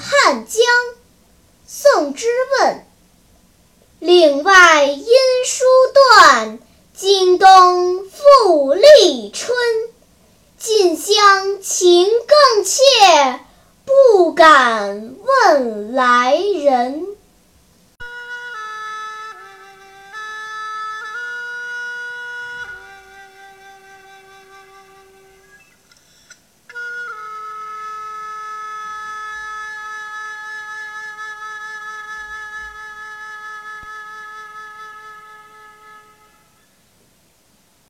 汉江宋之问。岭外音书断经冬复历春近乡情更怯不敢问来人。